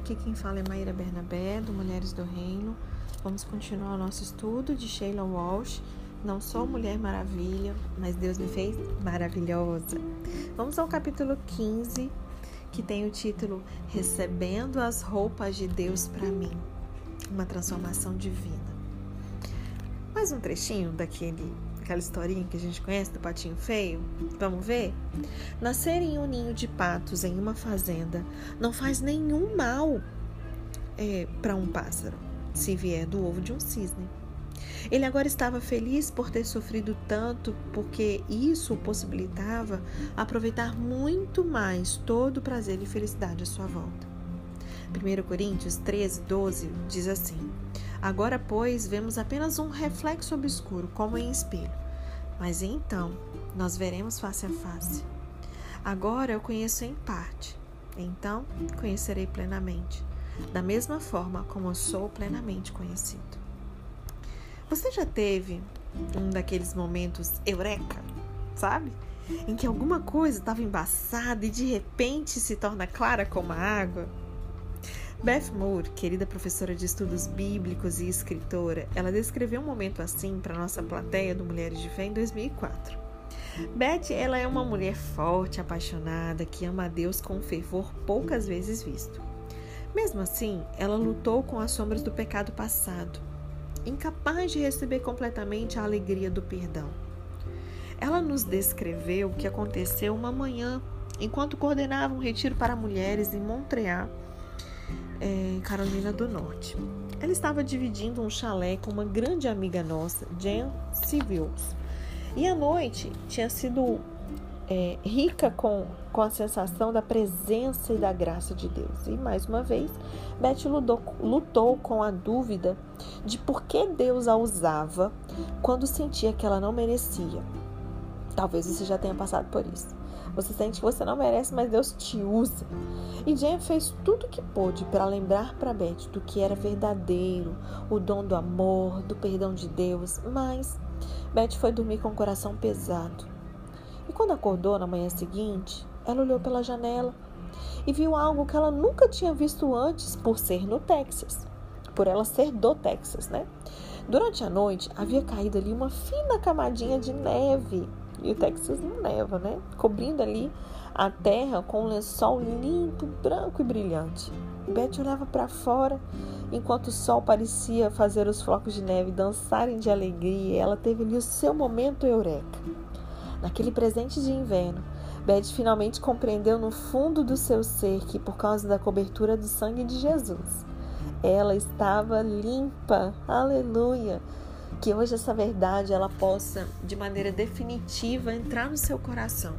Aqui quem fala é Maíra Bernabé, do Mulheres do Reino. Vamos continuar o nosso estudo de Sheila Walsh. Não sou Mulher Maravilha, mas Deus me fez maravilhosa. Vamos ao capítulo 15, que tem o título Recebendo as roupas de Deus para mim. Uma transformação divina. Mais um trechinho daquele aquela historinha que a gente conhece do patinho feio? Vamos ver? Nascer em um ninho de patos em uma fazenda não faz nenhum mal é, para um pássaro, se vier do ovo de um cisne. Ele agora estava feliz por ter sofrido tanto, porque isso possibilitava aproveitar muito mais todo o prazer e felicidade à sua volta. 1 Coríntios 13, 12 diz assim: Agora, pois, vemos apenas um reflexo obscuro, como em espelho. Mas então nós veremos face a face. Agora eu conheço em parte, então conhecerei plenamente, da mesma forma como eu sou plenamente conhecido. Você já teve um daqueles momentos eureka, sabe? Em que alguma coisa estava embaçada e de repente se torna clara como a água? Beth Moore, querida professora de estudos bíblicos e escritora, ela descreveu um momento assim para nossa plateia do Mulheres de Fé em 2004. Beth, ela é uma mulher forte, apaixonada, que ama a Deus com um fervor poucas vezes visto. Mesmo assim, ela lutou com as sombras do pecado passado, incapaz de receber completamente a alegria do perdão. Ela nos descreveu o que aconteceu uma manhã, enquanto coordenava um retiro para mulheres em Montreal, é, Carolina do Norte. Ela estava dividindo um chalé com uma grande amiga nossa, Jen Civils. E a noite tinha sido é, rica com, com a sensação da presença e da graça de Deus. E mais uma vez, Beth lutou, lutou com a dúvida de por que Deus a usava quando sentia que ela não merecia. Talvez você já tenha passado por isso. Você sente que você não merece, mas Deus te usa. E Jen fez tudo o que pôde para lembrar para Beth do que era verdadeiro, o dom do amor, do perdão de Deus, mas Beth foi dormir com o coração pesado. E quando acordou na manhã seguinte, ela olhou pela janela e viu algo que ela nunca tinha visto antes por ser no Texas, por ela ser do Texas, né? Durante a noite havia caído ali uma fina camadinha de neve e o Texas não neva, né? Cobrindo ali a terra com um lençol limpo, branco e brilhante. Beth olhava para fora enquanto o sol parecia fazer os flocos de neve dançarem de alegria. Ela teve ali o seu momento eureka. Naquele presente de inverno, Beth finalmente compreendeu no fundo do seu ser que, por causa da cobertura do sangue de Jesus, ela estava limpa. Aleluia! Que hoje essa verdade ela possa de maneira definitiva entrar no seu coração.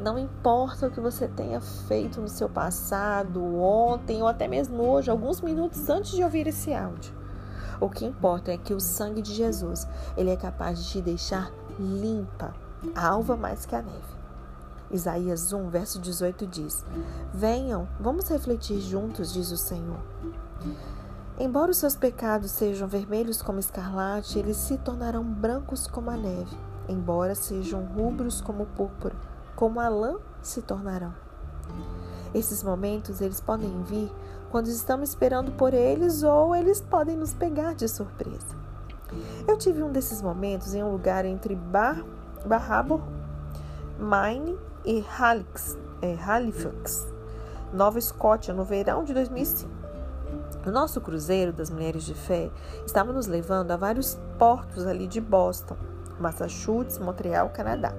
Não importa o que você tenha feito no seu passado, ontem ou até mesmo hoje, alguns minutos antes de ouvir esse áudio. O que importa é que o sangue de Jesus, ele é capaz de te deixar limpa, alva mais que a neve. Isaías 1, verso 18 diz: Venham, vamos refletir juntos, diz o Senhor. Embora os seus pecados sejam vermelhos como escarlate, eles se tornarão brancos como a neve. Embora sejam rubros como púrpura, como a lã se tornarão. Esses momentos eles podem vir quando estamos esperando por eles ou eles podem nos pegar de surpresa. Eu tive um desses momentos em um lugar entre Bar, Barrabo, Maine e Halifax, é, Halifax, Nova Escócia, no verão de 2005. O nosso cruzeiro das Mulheres de Fé estava nos levando a vários portos ali de Boston, Massachusetts, Montreal, Canadá.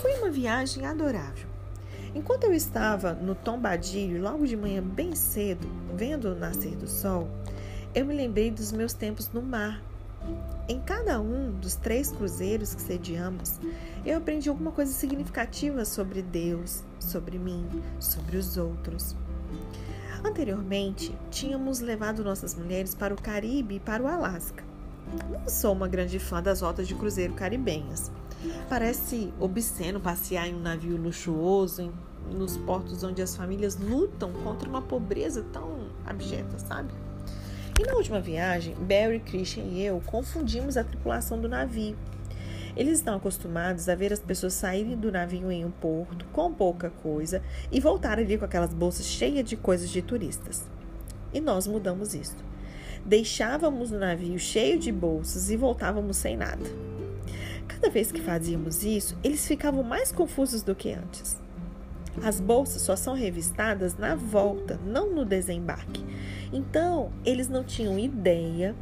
Foi uma viagem adorável. Enquanto eu estava no Tombadilho, logo de manhã bem cedo, vendo o nascer do sol, eu me lembrei dos meus tempos no mar. Em cada um dos três cruzeiros que sediamos, eu aprendi alguma coisa significativa sobre Deus, sobre mim, sobre os outros. Anteriormente, tínhamos levado nossas mulheres para o Caribe e para o Alasca. Não sou uma grande fã das rotas de cruzeiro caribenhas. Parece obsceno passear em um navio luxuoso, em, nos portos onde as famílias lutam contra uma pobreza tão abjeta, sabe? E na última viagem, Barry, Christian e eu confundimos a tripulação do navio eles estão acostumados a ver as pessoas saírem do navio em um porto com pouca coisa e voltar ali com aquelas bolsas cheias de coisas de turistas. e nós mudamos isso. Deixávamos o navio cheio de bolsas e voltávamos sem nada. Cada vez que fazíamos isso, eles ficavam mais confusos do que antes. As bolsas só são revistadas na volta, não no desembarque. Então, eles não tinham ideia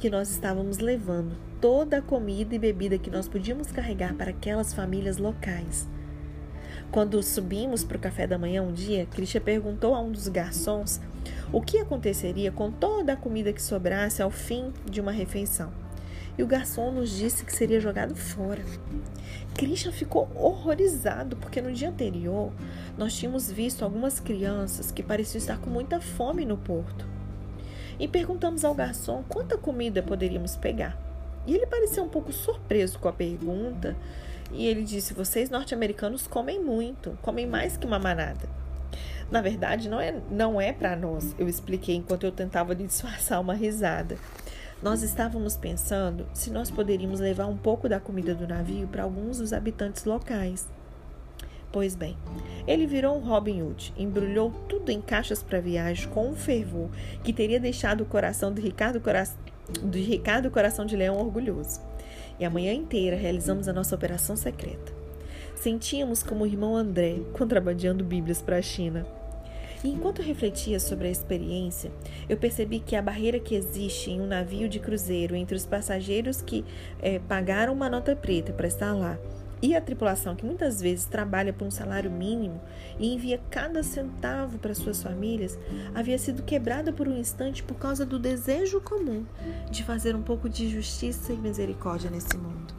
que nós estávamos levando toda a comida e bebida que nós podíamos carregar para aquelas famílias locais. Quando subimos para o café da manhã um dia, Christian perguntou a um dos garçons o que aconteceria com toda a comida que sobrasse ao fim de uma refeição. E o garçom nos disse que seria jogado fora. Christian ficou horrorizado porque no dia anterior nós tínhamos visto algumas crianças que pareciam estar com muita fome no porto. E perguntamos ao garçom quanta comida poderíamos pegar. E ele parecia um pouco surpreso com a pergunta. E ele disse: Vocês norte-americanos comem muito, comem mais que uma manada. Na verdade, não é, não é para nós, eu expliquei enquanto eu tentava disfarçar uma risada. Nós estávamos pensando se nós poderíamos levar um pouco da comida do navio para alguns dos habitantes locais. Pois bem, ele virou um Robin Hood, embrulhou tudo em caixas para viagem com um fervor que teria deixado o coração de Ricardo, Cora... de Ricardo Coração de Leão orgulhoso. E a manhã inteira realizamos a nossa operação secreta. Sentíamos como o irmão André contrabandeando Bíblias para a China. E enquanto refletia sobre a experiência, eu percebi que a barreira que existe em um navio de cruzeiro entre os passageiros que é, pagaram uma nota preta para estar lá e a tripulação, que muitas vezes trabalha por um salário mínimo e envia cada centavo para suas famílias, havia sido quebrada por um instante por causa do desejo comum de fazer um pouco de justiça e misericórdia nesse mundo.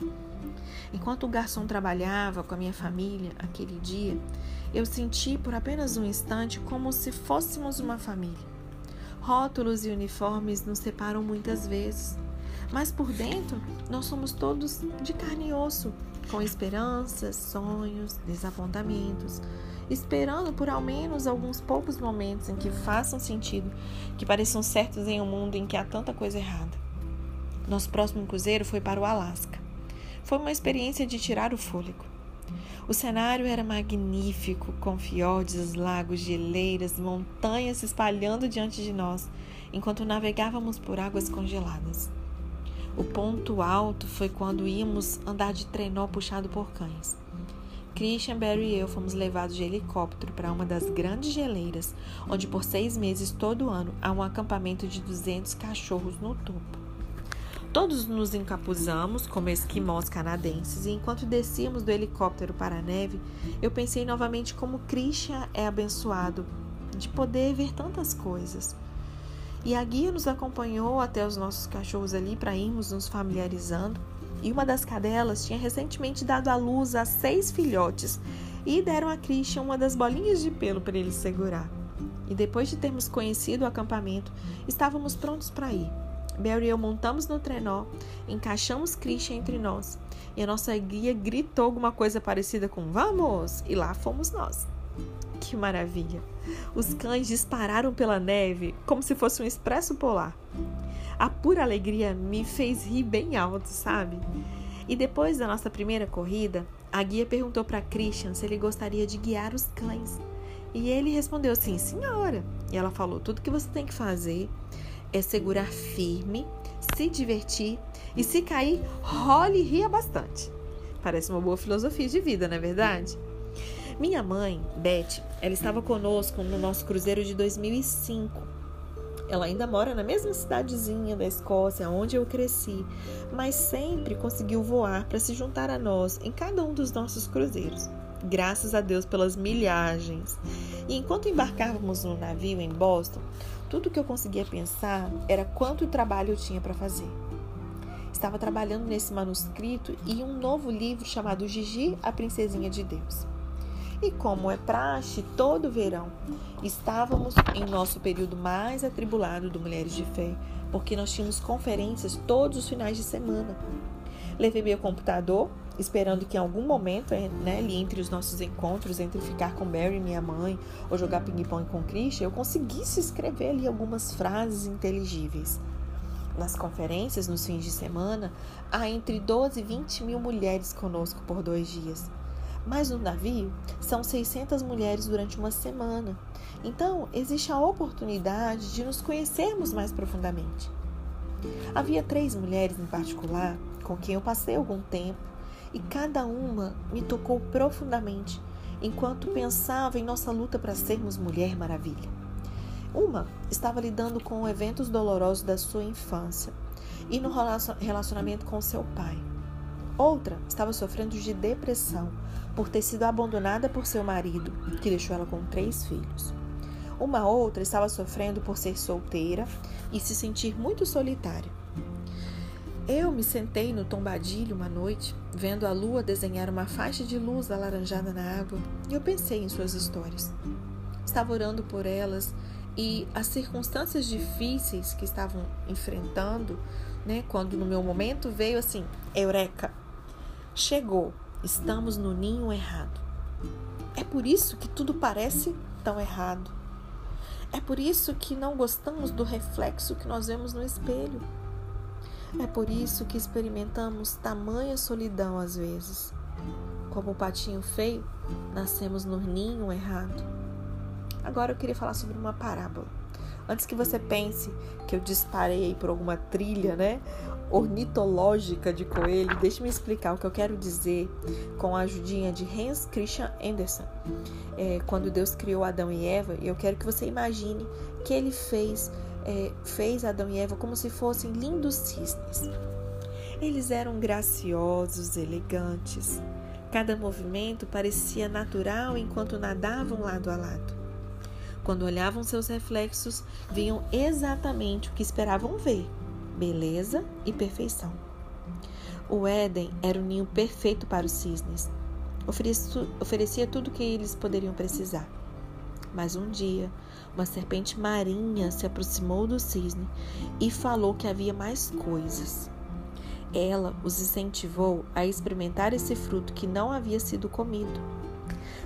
Enquanto o garçom trabalhava com a minha família aquele dia, eu senti por apenas um instante como se fôssemos uma família. Rótulos e uniformes nos separam muitas vezes, mas por dentro nós somos todos de carne e osso, com esperanças, sonhos, desapontamentos, esperando por ao menos alguns poucos momentos em que façam sentido, que pareçam certos em um mundo em que há tanta coisa errada. Nosso próximo cruzeiro foi para o Alasca. Foi uma experiência de tirar o fôlego. O cenário era magnífico, com fiordes, lagos, geleiras, montanhas se espalhando diante de nós, enquanto navegávamos por águas congeladas. O ponto alto foi quando íamos andar de trenó puxado por cães. Christian, Barry e eu fomos levados de helicóptero para uma das grandes geleiras, onde por seis meses todo ano há um acampamento de 200 cachorros no topo. Todos nos encapuzamos como esquimós canadenses e enquanto descíamos do helicóptero para a neve, eu pensei novamente como Christian é abençoado de poder ver tantas coisas. E a guia nos acompanhou até os nossos cachorros ali para irmos nos familiarizando. E uma das cadelas tinha recentemente dado à luz a seis filhotes e deram a Christian uma das bolinhas de pelo para ele segurar. E depois de termos conhecido o acampamento, estávamos prontos para ir. Barry e eu montamos no trenó, encaixamos Christian entre nós e a nossa guia gritou alguma coisa parecida com vamos! E lá fomos nós. Que maravilha! Os cães dispararam pela neve como se fosse um expresso polar. A pura alegria me fez rir bem alto, sabe? E depois da nossa primeira corrida, a guia perguntou para Christian se ele gostaria de guiar os cães. E ele respondeu sim, senhora. E ela falou: tudo que você tem que fazer é segurar firme, se divertir e se cair, role e ria bastante. Parece uma boa filosofia de vida, não é verdade? Minha mãe, Beth, ela estava conosco no nosso cruzeiro de 2005. Ela ainda mora na mesma cidadezinha da Escócia onde eu cresci, mas sempre conseguiu voar para se juntar a nós em cada um dos nossos cruzeiros. Graças a Deus pelas milhagens. E enquanto embarcávamos no navio em Boston, tudo que eu conseguia pensar era quanto trabalho eu tinha para fazer. Estava trabalhando nesse manuscrito e um novo livro chamado Gigi, a Princesinha de Deus. E como é praxe, todo verão estávamos em nosso período mais atribulado do Mulheres de Fé, porque nós tínhamos conferências todos os finais de semana. Levei meu computador esperando que em algum momento, é, né, ali entre os nossos encontros, entre ficar com Barry, minha mãe, ou jogar ping-pong com Christian, eu conseguisse escrever ali algumas frases inteligíveis. Nas conferências, nos fins de semana, há entre 12 e 20 mil mulheres conosco por dois dias. Mas no navio, são 600 mulheres durante uma semana. Então, existe a oportunidade de nos conhecermos mais profundamente. Havia três mulheres em particular com quem eu passei algum tempo e cada uma me tocou profundamente enquanto pensava em nossa luta para sermos Mulher Maravilha. Uma estava lidando com eventos dolorosos da sua infância e no relacionamento com seu pai. Outra estava sofrendo de depressão por ter sido abandonada por seu marido, que deixou ela com três filhos. Uma outra estava sofrendo por ser solteira e se sentir muito solitária. Eu me sentei no tombadilho uma noite, vendo a lua desenhar uma faixa de luz alaranjada na água, e eu pensei em suas histórias. Estava orando por elas e as circunstâncias difíceis que estavam enfrentando, né, quando no meu momento veio assim, eureka, chegou, estamos no ninho errado. É por isso que tudo parece tão errado. É por isso que não gostamos do reflexo que nós vemos no espelho. É por isso que experimentamos tamanha solidão às vezes. Como o patinho feio, nascemos no ninho errado. Agora eu queria falar sobre uma parábola. Antes que você pense que eu disparei por alguma trilha, né? Ornitológica de coelho, deixe-me explicar o que eu quero dizer com a ajudinha de Hans Christian Andersen. É, quando Deus criou Adão e Eva, eu quero que você imagine que ele fez, é, fez Adão e Eva como se fossem lindos cisnes. Eles eram graciosos, elegantes. Cada movimento parecia natural enquanto nadavam lado a lado. Quando olhavam seus reflexos, viam exatamente o que esperavam ver beleza e perfeição. O Éden era o ninho perfeito para os cisnes. Oferecia tudo o que eles poderiam precisar. Mas um dia, uma serpente marinha se aproximou do cisne e falou que havia mais coisas. Ela os incentivou a experimentar esse fruto que não havia sido comido.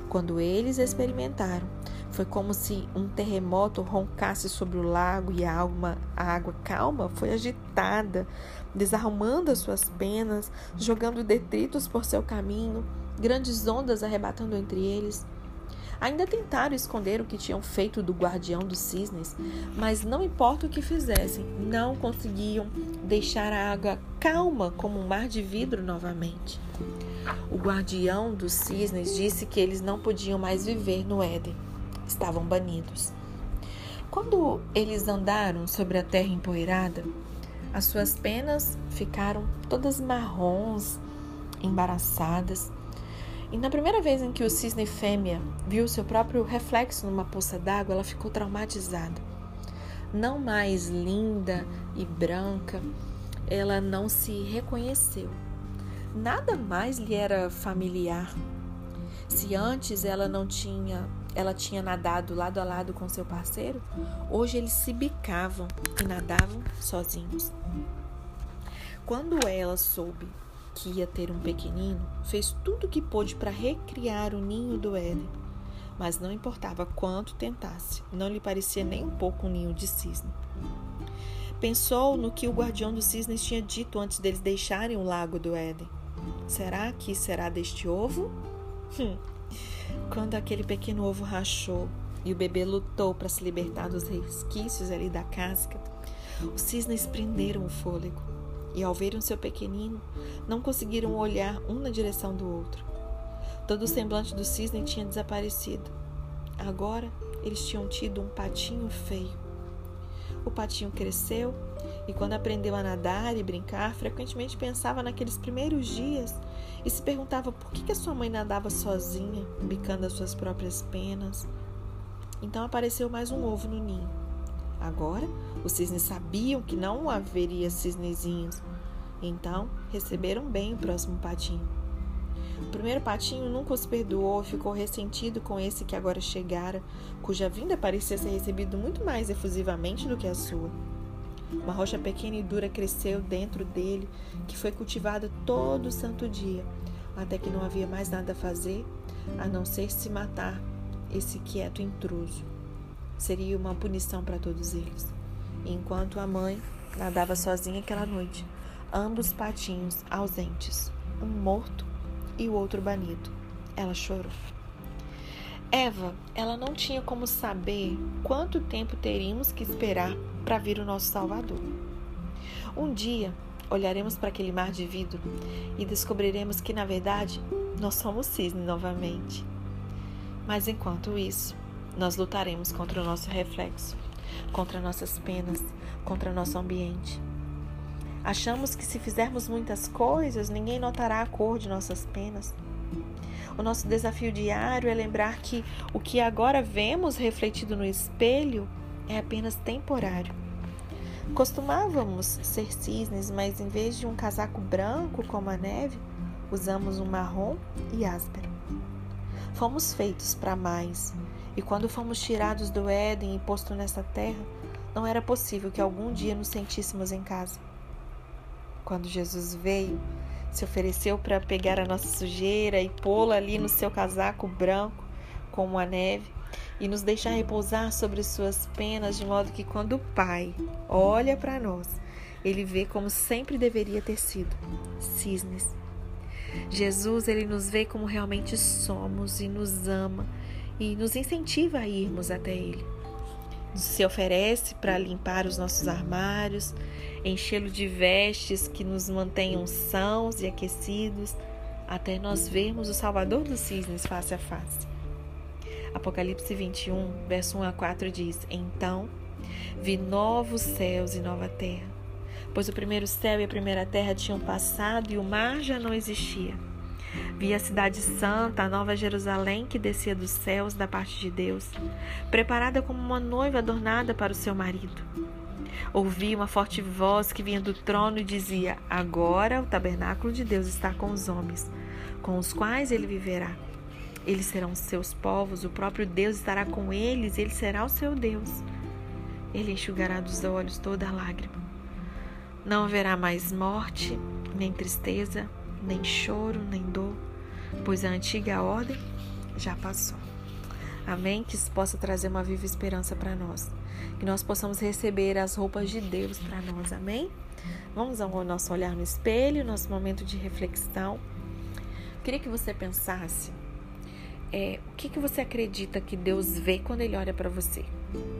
Quando eles experimentaram, foi como se um terremoto roncasse sobre o lago e a, alma, a água calma foi agitada, desarrumando as suas penas, jogando detritos por seu caminho, grandes ondas arrebatando entre eles. Ainda tentaram esconder o que tinham feito do guardião dos cisnes, mas não importa o que fizessem, não conseguiam deixar a água calma como um mar de vidro novamente. O guardião dos cisnes disse que eles não podiam mais viver no Éden estavam banidos. Quando eles andaram sobre a terra empoeirada, as suas penas ficaram todas marrons, embaraçadas. E na primeira vez em que o cisne fêmea viu seu próprio reflexo numa poça d'água, ela ficou traumatizada. Não mais linda e branca, ela não se reconheceu. Nada mais lhe era familiar. Se antes ela não tinha ela tinha nadado lado a lado com seu parceiro, hoje eles se bicavam e nadavam sozinhos. Quando ela soube que ia ter um pequenino, fez tudo o que pôde para recriar o ninho do Éden. Mas não importava quanto tentasse, não lhe parecia nem um pouco um ninho de cisne. Pensou no que o guardião dos cisnes tinha dito antes deles deixarem o lago do Éden. Será que será deste ovo? Hum, quando aquele pequeno ovo rachou e o bebê lutou para se libertar dos resquícios ali da casca, os cisnes prenderam o fôlego e, ao verem seu pequenino, não conseguiram olhar um na direção do outro. Todo o semblante do cisne tinha desaparecido. Agora eles tinham tido um patinho feio. O patinho cresceu e, quando aprendeu a nadar e brincar, frequentemente pensava naqueles primeiros dias e se perguntava por que, que a sua mãe nadava sozinha, bicando as suas próprias penas. Então apareceu mais um ovo no ninho. Agora, os cisnes sabiam que não haveria cisnezinhos, então receberam bem o próximo patinho. O primeiro patinho nunca os perdoou ficou ressentido com esse que agora chegara, cuja vinda parecia ser recebido muito mais efusivamente do que a sua. Uma rocha pequena e dura cresceu dentro dele, que foi cultivada todo santo dia, até que não havia mais nada a fazer a não ser se matar esse quieto intruso. Seria uma punição para todos eles. Enquanto a mãe nadava sozinha aquela noite, ambos patinhos ausentes, um morto e o outro banido. Ela chorou. Eva, ela não tinha como saber quanto tempo teríamos que esperar para vir o nosso Salvador. Um dia, olharemos para aquele mar de vidro e descobriremos que, na verdade, nós somos cisne novamente. Mas enquanto isso, nós lutaremos contra o nosso reflexo, contra nossas penas, contra nosso ambiente. Achamos que se fizermos muitas coisas, ninguém notará a cor de nossas penas. O nosso desafio diário é lembrar que o que agora vemos refletido no espelho é apenas temporário. Costumávamos ser cisnes, mas em vez de um casaco branco como a neve, usamos um marrom e áspero. Fomos feitos para mais, e quando fomos tirados do Éden e posto nessa terra, não era possível que algum dia nos sentíssemos em casa. Quando Jesus veio, se ofereceu para pegar a nossa sujeira e pô-la ali no seu casaco branco, como a neve, e nos deixar repousar sobre suas penas, de modo que quando o Pai olha para nós, ele vê como sempre deveria ter sido cisnes. Jesus, ele nos vê como realmente somos e nos ama e nos incentiva a irmos até ele. Se oferece para limpar os nossos armários, enchê-lo de vestes que nos mantenham sãos e aquecidos, até nós vermos o Salvador dos cisnes face a face. Apocalipse 21, verso 1 a 4 diz: Então vi novos céus e nova terra, pois o primeiro céu e a primeira terra tinham passado e o mar já não existia. Vi a cidade santa, a nova Jerusalém que descia dos céus da parte de Deus, preparada como uma noiva adornada para o seu marido. Ouvi uma forte voz que vinha do trono e dizia: Agora o tabernáculo de Deus está com os homens, com os quais ele viverá. Eles serão seus povos, o próprio Deus estará com eles, ele será o seu Deus. Ele enxugará dos olhos toda lágrima. Não haverá mais morte, nem tristeza, nem choro, nem dor, pois a antiga ordem já passou. Amém? Que isso possa trazer uma viva esperança para nós. Que nós possamos receber as roupas de Deus para nós. Amém? Vamos ao nosso olhar no espelho, nosso momento de reflexão. queria que você pensasse é, o que, que você acredita que Deus vê quando Ele olha para você?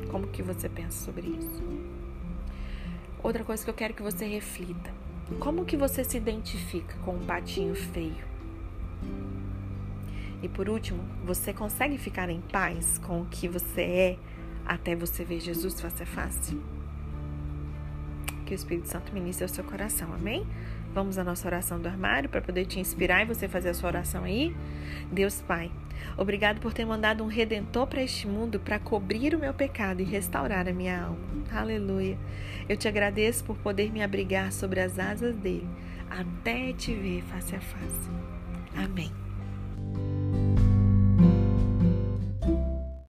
Como que você pensa sobre isso? Outra coisa que eu quero que você reflita. Como que você se identifica com um patinho feio? E por último, você consegue ficar em paz com o que você é até você ver Jesus face a face? Que o Espírito Santo ministre ao seu coração, amém? Vamos à nossa oração do armário para poder te inspirar e você fazer a sua oração aí. Deus Pai, obrigado por ter mandado um redentor para este mundo para cobrir o meu pecado e restaurar a minha alma. Aleluia. Eu te agradeço por poder me abrigar sobre as asas dele até te ver face a face. Amém.